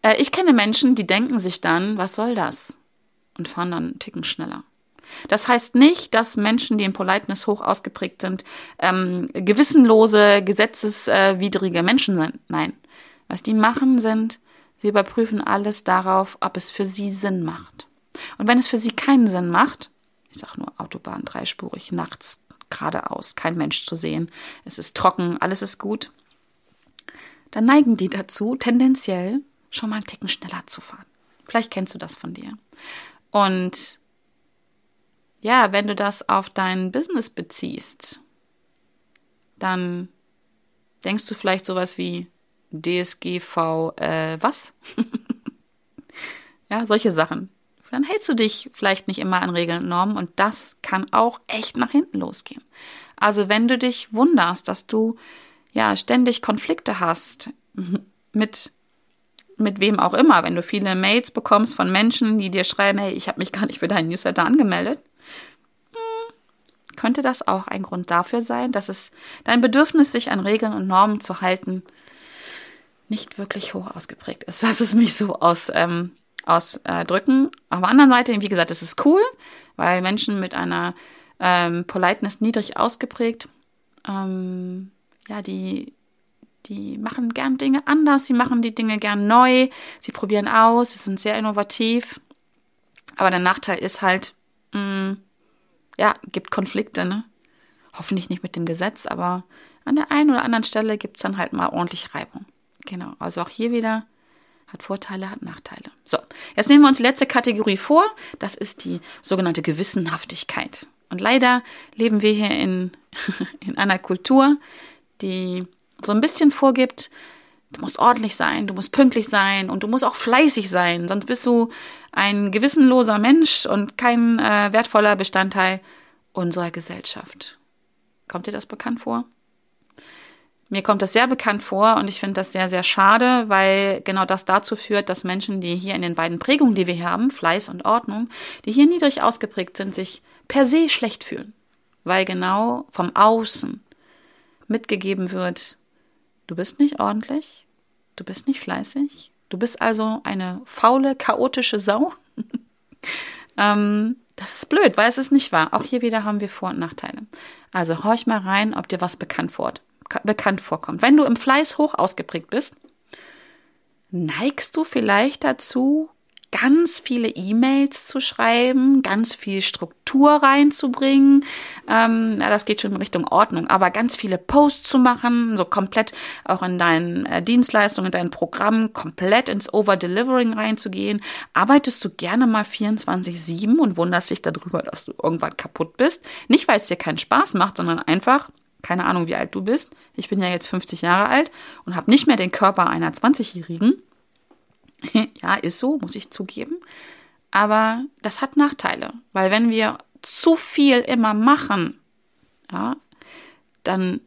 Äh, ich kenne Menschen, die denken sich dann, was soll das? Und fahren dann einen Ticken schneller. Das heißt nicht, dass Menschen, die in Politeness hoch ausgeprägt sind, ähm, gewissenlose, gesetzeswidrige Menschen sind. Nein. Was die machen, sind, sie überprüfen alles darauf, ob es für sie Sinn macht. Und wenn es für sie keinen Sinn macht, ich sage nur Autobahn dreispurig, nachts geradeaus, kein Mensch zu sehen, es ist trocken, alles ist gut, dann neigen die dazu, tendenziell schon mal einen Ticken schneller zu fahren. Vielleicht kennst du das von dir. Und ja, wenn du das auf dein Business beziehst, dann denkst du vielleicht sowas wie DSGV, äh, was? ja, solche Sachen. Dann hältst du dich vielleicht nicht immer an Regeln und Normen und das kann auch echt nach hinten losgehen. Also wenn du dich wunderst, dass du ja ständig Konflikte hast mit mit wem auch immer, wenn du viele Mails bekommst von Menschen, die dir schreiben, hey, ich habe mich gar nicht für deinen Newsletter angemeldet, könnte das auch ein Grund dafür sein, dass es dein Bedürfnis, sich an Regeln und Normen zu halten, nicht wirklich hoch ausgeprägt ist. Lass es mich so aus, ähm, ausdrücken. Auf der anderen Seite, wie gesagt, ist es cool, weil Menschen mit einer ähm, Politeness niedrig ausgeprägt, ähm, ja, die, die machen gern Dinge anders, sie machen die Dinge gern neu, sie probieren aus, sie sind sehr innovativ. Aber der Nachteil ist halt, mh, mm, ja, gibt Konflikte, ne? Hoffentlich nicht mit dem Gesetz, aber an der einen oder anderen Stelle gibt es dann halt mal ordentlich Reibung. Genau, also auch hier wieder hat Vorteile, hat Nachteile. So, jetzt nehmen wir uns die letzte Kategorie vor. Das ist die sogenannte Gewissenhaftigkeit. Und leider leben wir hier in, in einer Kultur, die so ein bisschen vorgibt, du musst ordentlich sein, du musst pünktlich sein und du musst auch fleißig sein, sonst bist du ein gewissenloser Mensch und kein äh, wertvoller Bestandteil unserer Gesellschaft. Kommt dir das bekannt vor? Mir kommt das sehr bekannt vor und ich finde das sehr, sehr schade, weil genau das dazu führt, dass Menschen, die hier in den beiden Prägungen, die wir hier haben, Fleiß und Ordnung, die hier niedrig ausgeprägt sind, sich per se schlecht fühlen. Weil genau vom Außen mitgegeben wird, du bist nicht ordentlich, du bist nicht fleißig, du bist also eine faule, chaotische Sau. ähm, das ist blöd, weil es ist nicht wahr. Auch hier wieder haben wir Vor- und Nachteile. Also horch mal rein, ob dir was bekannt vorkommt bekannt vorkommt. Wenn du im Fleiß hoch ausgeprägt bist, neigst du vielleicht dazu, ganz viele E-Mails zu schreiben, ganz viel Struktur reinzubringen. Ähm, ja, das geht schon in Richtung Ordnung, aber ganz viele Posts zu machen, so komplett auch in deinen äh, Dienstleistungen, in deinen Programmen, komplett ins Over-Delivering reinzugehen. Arbeitest du gerne mal 24-7 und wunderst dich darüber, dass du irgendwann kaputt bist. Nicht, weil es dir keinen Spaß macht, sondern einfach, keine Ahnung, wie alt du bist. Ich bin ja jetzt 50 Jahre alt und habe nicht mehr den Körper einer 20-Jährigen. ja, ist so, muss ich zugeben. Aber das hat Nachteile, weil wenn wir zu viel immer machen, ja, dann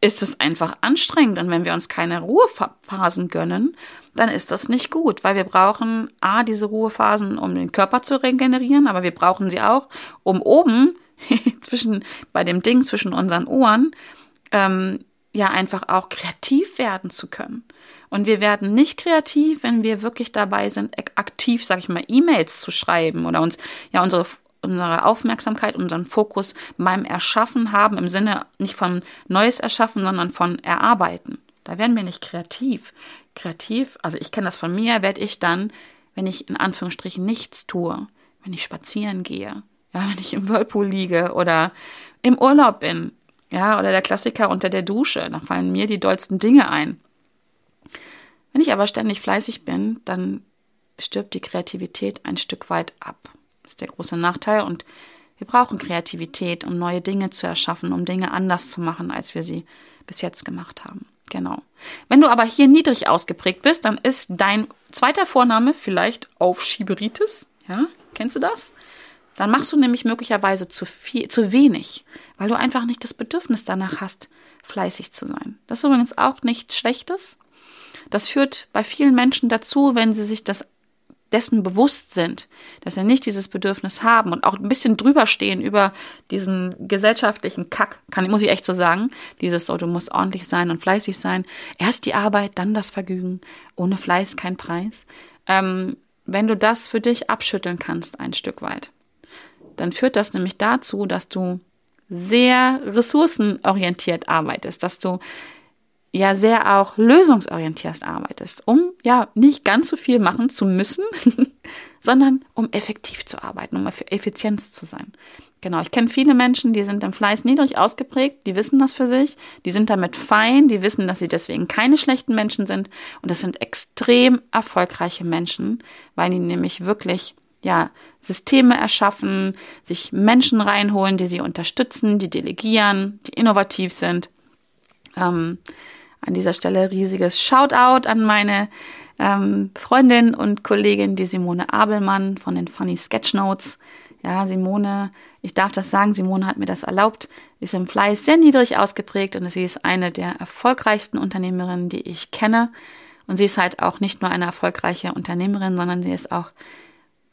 ist es einfach anstrengend. Und wenn wir uns keine Ruhephasen gönnen, dann ist das nicht gut, weil wir brauchen A, diese Ruhephasen, um den Körper zu regenerieren, aber wir brauchen sie auch, um oben zwischen, bei dem Ding zwischen unseren Ohren, ähm, ja einfach auch kreativ werden zu können. Und wir werden nicht kreativ, wenn wir wirklich dabei sind, aktiv, sag ich mal, E-Mails zu schreiben oder uns ja unsere unsere Aufmerksamkeit, unseren Fokus beim Erschaffen haben, im Sinne nicht von Neues erschaffen, sondern von Erarbeiten. Da werden wir nicht kreativ. Kreativ, also ich kenne das von mir, werde ich dann, wenn ich in Anführungsstrichen nichts tue, wenn ich spazieren gehe, ja, wenn ich im Whirlpool liege oder im Urlaub bin, ja, oder der Klassiker unter der Dusche, da fallen mir die dollsten Dinge ein. Wenn ich aber ständig fleißig bin, dann stirbt die Kreativität ein Stück weit ab. Das ist der große Nachteil und wir brauchen Kreativität, um neue Dinge zu erschaffen, um Dinge anders zu machen, als wir sie bis jetzt gemacht haben. Genau. Wenn du aber hier niedrig ausgeprägt bist, dann ist dein zweiter Vorname vielleicht Aufschieberitis. Ja, kennst du das? Dann machst du nämlich möglicherweise zu viel, zu wenig, weil du einfach nicht das Bedürfnis danach hast, fleißig zu sein. Das ist übrigens auch nichts Schlechtes. Das führt bei vielen Menschen dazu, wenn sie sich das dessen bewusst sind, dass sie nicht dieses Bedürfnis haben und auch ein bisschen drüber stehen über diesen gesellschaftlichen Kack, kann, muss ich echt so sagen, dieses so, du musst ordentlich sein und fleißig sein, erst die Arbeit, dann das Vergnügen, ohne Fleiß kein Preis. Ähm, wenn du das für dich abschütteln kannst, ein Stück weit, dann führt das nämlich dazu, dass du sehr ressourcenorientiert arbeitest, dass du ja sehr auch lösungsorientiert arbeitest, um ja nicht ganz so viel machen zu müssen, sondern um effektiv zu arbeiten, um Effizienz zu sein. Genau, ich kenne viele Menschen, die sind im Fleiß niedrig ausgeprägt, die wissen das für sich, die sind damit fein, die wissen, dass sie deswegen keine schlechten Menschen sind und das sind extrem erfolgreiche Menschen, weil die nämlich wirklich ja, Systeme erschaffen, sich Menschen reinholen, die sie unterstützen, die delegieren, die innovativ sind. Ähm, an dieser Stelle riesiges Shoutout an meine ähm, Freundin und Kollegin, die Simone Abelmann von den Funny Sketchnotes. Ja, Simone, ich darf das sagen, Simone hat mir das erlaubt, ist im Fleiß sehr niedrig ausgeprägt und sie ist eine der erfolgreichsten Unternehmerinnen, die ich kenne. Und sie ist halt auch nicht nur eine erfolgreiche Unternehmerin, sondern sie ist auch,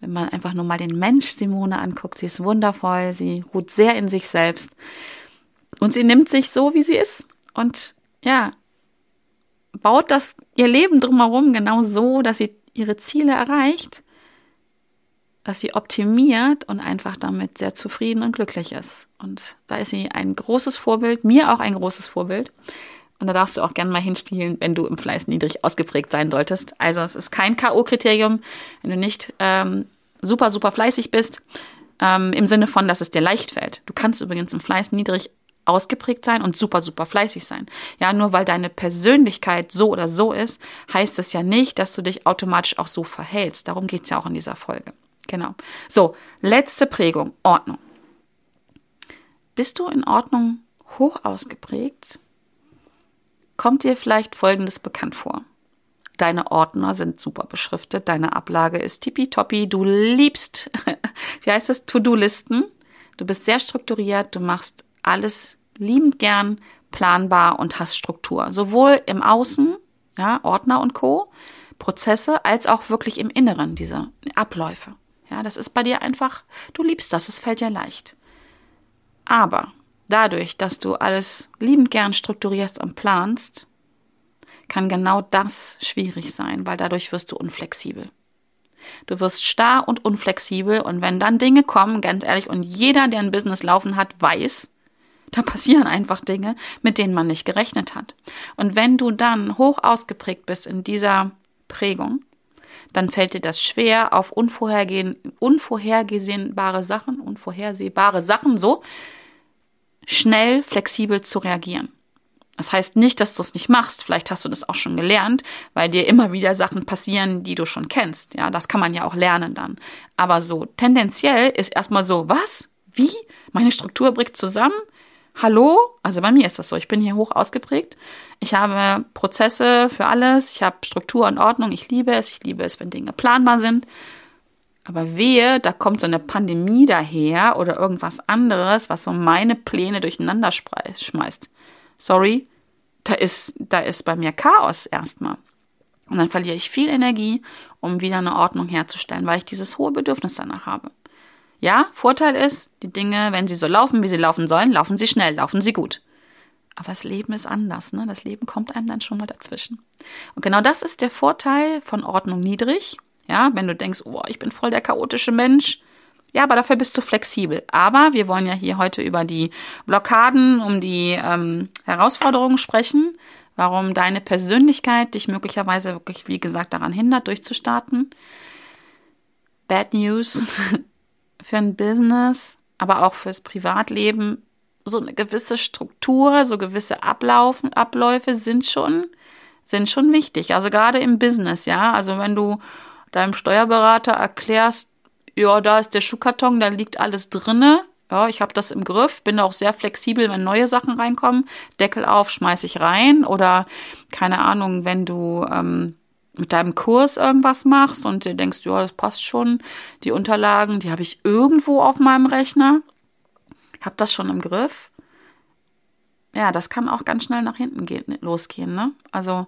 wenn man einfach nur mal den Mensch Simone anguckt, sie ist wundervoll, sie ruht sehr in sich selbst und sie nimmt sich so, wie sie ist. Und ja, baut das ihr Leben drumherum genau so, dass sie ihre Ziele erreicht, dass sie optimiert und einfach damit sehr zufrieden und glücklich ist. Und da ist sie ein großes Vorbild, mir auch ein großes Vorbild. Und da darfst du auch gerne mal hinstielen, wenn du im Fleiß niedrig ausgeprägt sein solltest. Also es ist kein K.O.-Kriterium, wenn du nicht ähm, super, super fleißig bist, ähm, im Sinne von, dass es dir leicht fällt. Du kannst übrigens im Fleiß niedrig ausgeprägt sein und super, super fleißig sein. Ja, nur weil deine Persönlichkeit so oder so ist, heißt es ja nicht, dass du dich automatisch auch so verhältst. Darum geht es ja auch in dieser Folge. Genau. So, letzte Prägung, Ordnung. Bist du in Ordnung hoch ausgeprägt? Kommt dir vielleicht Folgendes bekannt vor. Deine Ordner sind super beschriftet, deine Ablage ist tippitoppi, du liebst, wie heißt es, To-Do-Listen. Du bist sehr strukturiert, du machst alles liebend gern planbar und hast Struktur. Sowohl im Außen, ja, Ordner und Co., Prozesse, als auch wirklich im Inneren, diese Abläufe. Ja, das ist bei dir einfach, du liebst das, es fällt dir leicht. Aber dadurch, dass du alles liebend gern strukturierst und planst, kann genau das schwierig sein, weil dadurch wirst du unflexibel. Du wirst starr und unflexibel und wenn dann Dinge kommen, ganz ehrlich, und jeder, der ein Business laufen hat, weiß, da passieren einfach Dinge, mit denen man nicht gerechnet hat. Und wenn du dann hoch ausgeprägt bist in dieser Prägung, dann fällt dir das schwer, auf unvorhergesehbare Sachen, unvorhersehbare Sachen so schnell, flexibel zu reagieren. Das heißt nicht, dass du es nicht machst. Vielleicht hast du das auch schon gelernt, weil dir immer wieder Sachen passieren, die du schon kennst. Ja, das kann man ja auch lernen dann. Aber so tendenziell ist erstmal so, was? Wie? Meine Struktur bricht zusammen? Hallo? Also bei mir ist das so. Ich bin hier hoch ausgeprägt. Ich habe Prozesse für alles. Ich habe Struktur und Ordnung. Ich liebe es. Ich liebe es, wenn Dinge planbar sind. Aber wehe, da kommt so eine Pandemie daher oder irgendwas anderes, was so meine Pläne durcheinander schmeißt. Sorry, da ist, da ist bei mir Chaos erstmal. Und dann verliere ich viel Energie, um wieder eine Ordnung herzustellen, weil ich dieses hohe Bedürfnis danach habe. Ja, Vorteil ist, die Dinge, wenn sie so laufen, wie sie laufen sollen, laufen sie schnell, laufen sie gut. Aber das Leben ist anders, ne? Das Leben kommt einem dann schon mal dazwischen. Und genau das ist der Vorteil von Ordnung niedrig. Ja, wenn du denkst, oh, ich bin voll der chaotische Mensch. Ja, aber dafür bist du flexibel. Aber wir wollen ja hier heute über die Blockaden, um die ähm, Herausforderungen sprechen, warum deine Persönlichkeit dich möglicherweise wirklich, wie gesagt, daran hindert, durchzustarten. Bad News. für ein Business, aber auch fürs Privatleben so eine gewisse Struktur, so gewisse Ablaufen, Abläufe sind schon, sind schon wichtig. Also gerade im Business, ja. Also wenn du deinem Steuerberater erklärst, ja, da ist der Schuhkarton, da liegt alles drinne. Ja, ich habe das im Griff, bin auch sehr flexibel, wenn neue Sachen reinkommen. Deckel auf, schmeiß ich rein. Oder keine Ahnung, wenn du ähm, mit deinem Kurs irgendwas machst und dir denkst, ja, das passt schon, die Unterlagen, die habe ich irgendwo auf meinem Rechner, habe das schon im Griff. Ja, das kann auch ganz schnell nach hinten gehen, losgehen. Ne? Also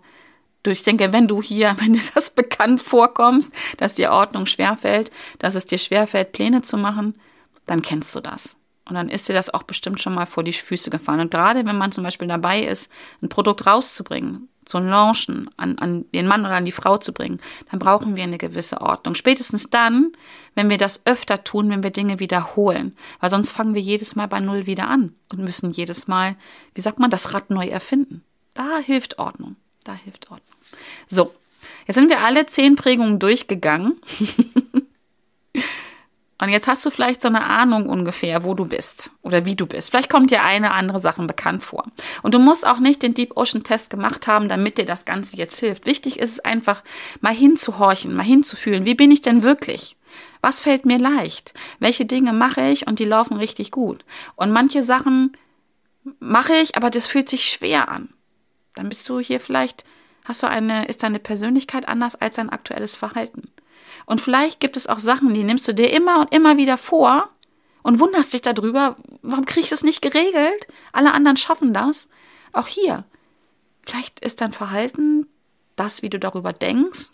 ich denke, wenn du hier, wenn dir das bekannt vorkommst, dass dir Ordnung schwerfällt, dass es dir schwerfällt, Pläne zu machen, dann kennst du das. Und dann ist dir das auch bestimmt schon mal vor die Füße gefallen. Und gerade wenn man zum Beispiel dabei ist, ein Produkt rauszubringen, zu launchen, an, an den Mann oder an die Frau zu bringen, dann brauchen wir eine gewisse Ordnung. Spätestens dann, wenn wir das öfter tun, wenn wir Dinge wiederholen. Weil sonst fangen wir jedes Mal bei Null wieder an und müssen jedes Mal, wie sagt man, das Rad neu erfinden. Da hilft Ordnung. Da hilft Ordnung. So, jetzt sind wir alle zehn Prägungen durchgegangen. Und jetzt hast du vielleicht so eine Ahnung ungefähr, wo du bist oder wie du bist. Vielleicht kommt dir eine andere Sache bekannt vor. Und du musst auch nicht den Deep Ocean Test gemacht haben, damit dir das Ganze jetzt hilft. Wichtig ist es einfach, mal hinzuhorchen, mal hinzufühlen. Wie bin ich denn wirklich? Was fällt mir leicht? Welche Dinge mache ich und die laufen richtig gut? Und manche Sachen mache ich, aber das fühlt sich schwer an. Dann bist du hier vielleicht, hast du eine, ist deine Persönlichkeit anders als dein aktuelles Verhalten. Und vielleicht gibt es auch Sachen, die nimmst du dir immer und immer wieder vor und wunderst dich darüber, warum kriege ich das nicht geregelt? Alle anderen schaffen das. Auch hier. Vielleicht ist dein Verhalten, das, wie du darüber denkst,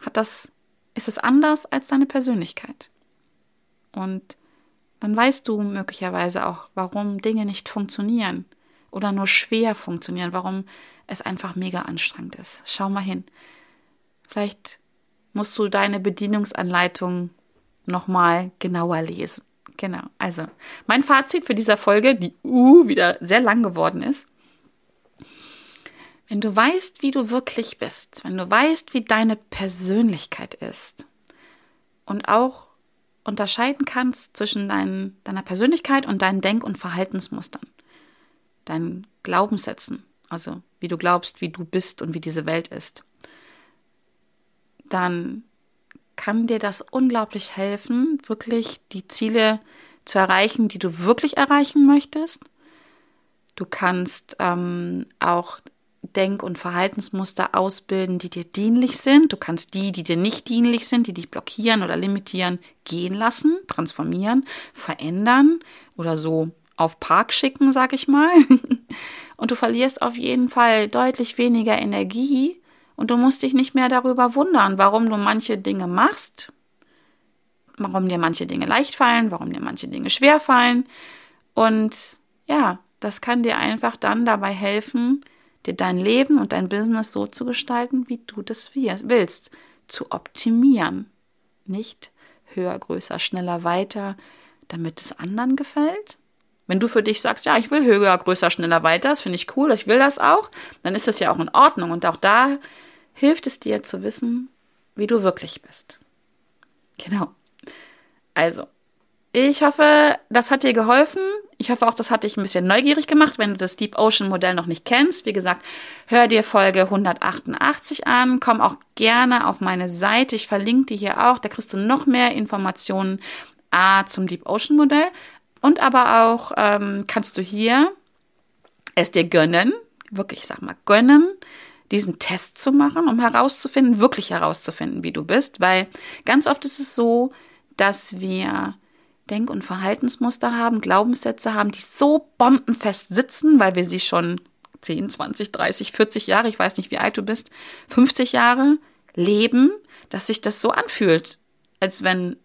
hat das, ist es anders als deine Persönlichkeit. Und dann weißt du möglicherweise auch, warum Dinge nicht funktionieren oder nur schwer funktionieren, warum es einfach mega anstrengend ist. Schau mal hin. Vielleicht musst du deine Bedienungsanleitung nochmal genauer lesen. Genau. Also, mein Fazit für diese Folge, die uh, wieder sehr lang geworden ist. Wenn du weißt, wie du wirklich bist, wenn du weißt, wie deine Persönlichkeit ist und auch unterscheiden kannst zwischen dein, deiner Persönlichkeit und deinen Denk- und Verhaltensmustern, deinen Glaubenssätzen, also wie du glaubst, wie du bist und wie diese Welt ist, dann kann dir das unglaublich helfen, wirklich die Ziele zu erreichen, die du wirklich erreichen möchtest. Du kannst ähm, auch Denk- und Verhaltensmuster ausbilden, die dir dienlich sind. Du kannst die, die dir nicht dienlich sind, die dich blockieren oder limitieren, gehen lassen, transformieren, verändern oder so auf Park schicken, sag ich mal. Und du verlierst auf jeden Fall deutlich weniger Energie, und du musst dich nicht mehr darüber wundern, warum du manche Dinge machst, warum dir manche Dinge leicht fallen, warum dir manche Dinge schwer fallen. Und ja, das kann dir einfach dann dabei helfen, dir dein Leben und dein Business so zu gestalten, wie du das willst, zu optimieren. Nicht höher, größer, schneller, weiter, damit es anderen gefällt. Wenn du für dich sagst, ja, ich will höher, größer, schneller, weiter, das finde ich cool, ich will das auch, dann ist das ja auch in Ordnung. Und auch da hilft es dir zu wissen, wie du wirklich bist. Genau. Also, ich hoffe, das hat dir geholfen. Ich hoffe auch, das hat dich ein bisschen neugierig gemacht, wenn du das Deep Ocean Modell noch nicht kennst. Wie gesagt, hör dir Folge 188 an. Komm auch gerne auf meine Seite. Ich verlinke die hier auch. Da kriegst du noch mehr Informationen A zum Deep Ocean Modell. Und aber auch ähm, kannst du hier es dir gönnen, wirklich, sag mal, gönnen, diesen Test zu machen, um herauszufinden, wirklich herauszufinden, wie du bist, weil ganz oft ist es so, dass wir Denk- und Verhaltensmuster haben, Glaubenssätze haben, die so bombenfest sitzen, weil wir sie schon 10, 20, 30, 40 Jahre, ich weiß nicht, wie alt du bist, 50 Jahre leben, dass sich das so anfühlt, als wenn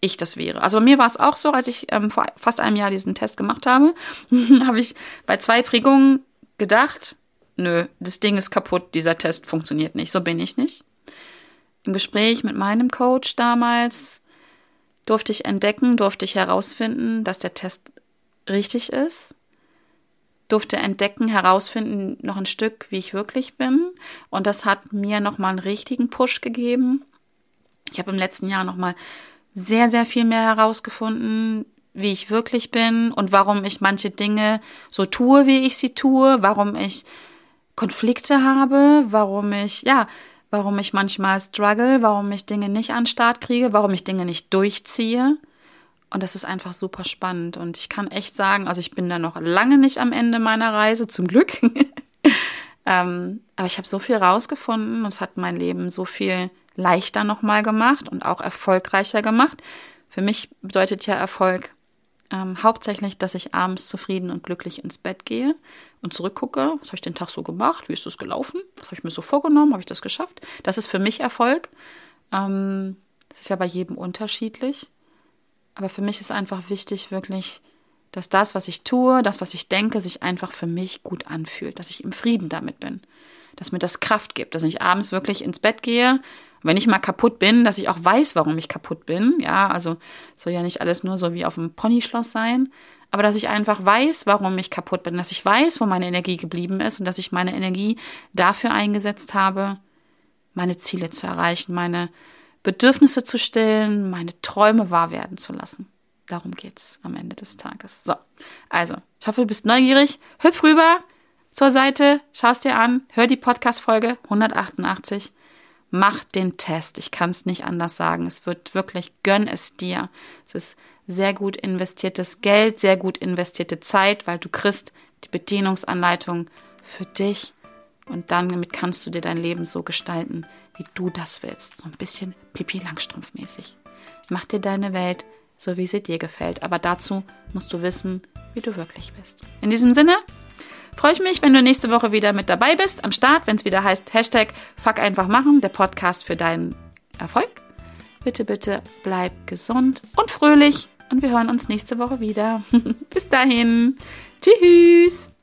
ich das wäre. Also bei mir war es auch so, als ich ähm, vor fast einem Jahr diesen Test gemacht habe, habe ich bei zwei Prägungen gedacht, nö, das Ding ist kaputt, dieser Test funktioniert nicht, so bin ich nicht. Im Gespräch mit meinem Coach damals durfte ich entdecken, durfte ich herausfinden, dass der Test richtig ist, durfte entdecken, herausfinden noch ein Stück, wie ich wirklich bin und das hat mir nochmal einen richtigen Push gegeben. Ich habe im letzten Jahr nochmal sehr, sehr viel mehr herausgefunden, wie ich wirklich bin und warum ich manche Dinge so tue, wie ich sie tue, warum ich Konflikte habe, warum ich, ja, warum ich manchmal struggle, warum ich Dinge nicht an Start kriege, warum ich Dinge nicht durchziehe. Und das ist einfach super spannend. Und ich kann echt sagen, also ich bin da noch lange nicht am Ende meiner Reise, zum Glück. ähm, aber ich habe so viel rausgefunden und es hat mein Leben so viel leichter nochmal gemacht und auch erfolgreicher gemacht. Für mich bedeutet ja Erfolg ähm, hauptsächlich, dass ich abends zufrieden und glücklich ins Bett gehe und zurückgucke, was habe ich den Tag so gemacht, wie ist das gelaufen, was habe ich mir so vorgenommen, habe ich das geschafft. Das ist für mich Erfolg. Ähm, das ist ja bei jedem unterschiedlich. Aber für mich ist einfach wichtig, wirklich, dass das, was ich tue, das, was ich denke, sich einfach für mich gut anfühlt, dass ich im Frieden damit bin, dass mir das Kraft gibt, dass ich abends wirklich ins Bett gehe wenn ich mal kaputt bin, dass ich auch weiß, warum ich kaputt bin. Ja, also soll ja nicht alles nur so wie auf dem Ponyschloss sein, aber dass ich einfach weiß, warum ich kaputt bin, dass ich weiß, wo meine Energie geblieben ist und dass ich meine Energie dafür eingesetzt habe, meine Ziele zu erreichen, meine Bedürfnisse zu stillen, meine Träume wahr werden zu lassen. Darum geht's am Ende des Tages. So, also, ich hoffe, du bist neugierig. Hüpf rüber zur Seite, schaust dir an, hör die Podcast-Folge 188 Mach den Test. Ich kann es nicht anders sagen. Es wird wirklich, gönn es dir. Es ist sehr gut investiertes Geld, sehr gut investierte Zeit, weil du kriegst die Bedienungsanleitung für dich und dann damit kannst du dir dein Leben so gestalten, wie du das willst. So ein bisschen Pipi Langstrumpf mäßig. Mach dir deine Welt so, wie sie dir gefällt. Aber dazu musst du wissen, wie du wirklich bist. In diesem Sinne, Freue ich mich, wenn du nächste Woche wieder mit dabei bist, am Start, wenn es wieder heißt Hashtag Fuck einfach machen, der Podcast für deinen Erfolg. Bitte, bitte bleib gesund und fröhlich und wir hören uns nächste Woche wieder. Bis dahin. Tschüss.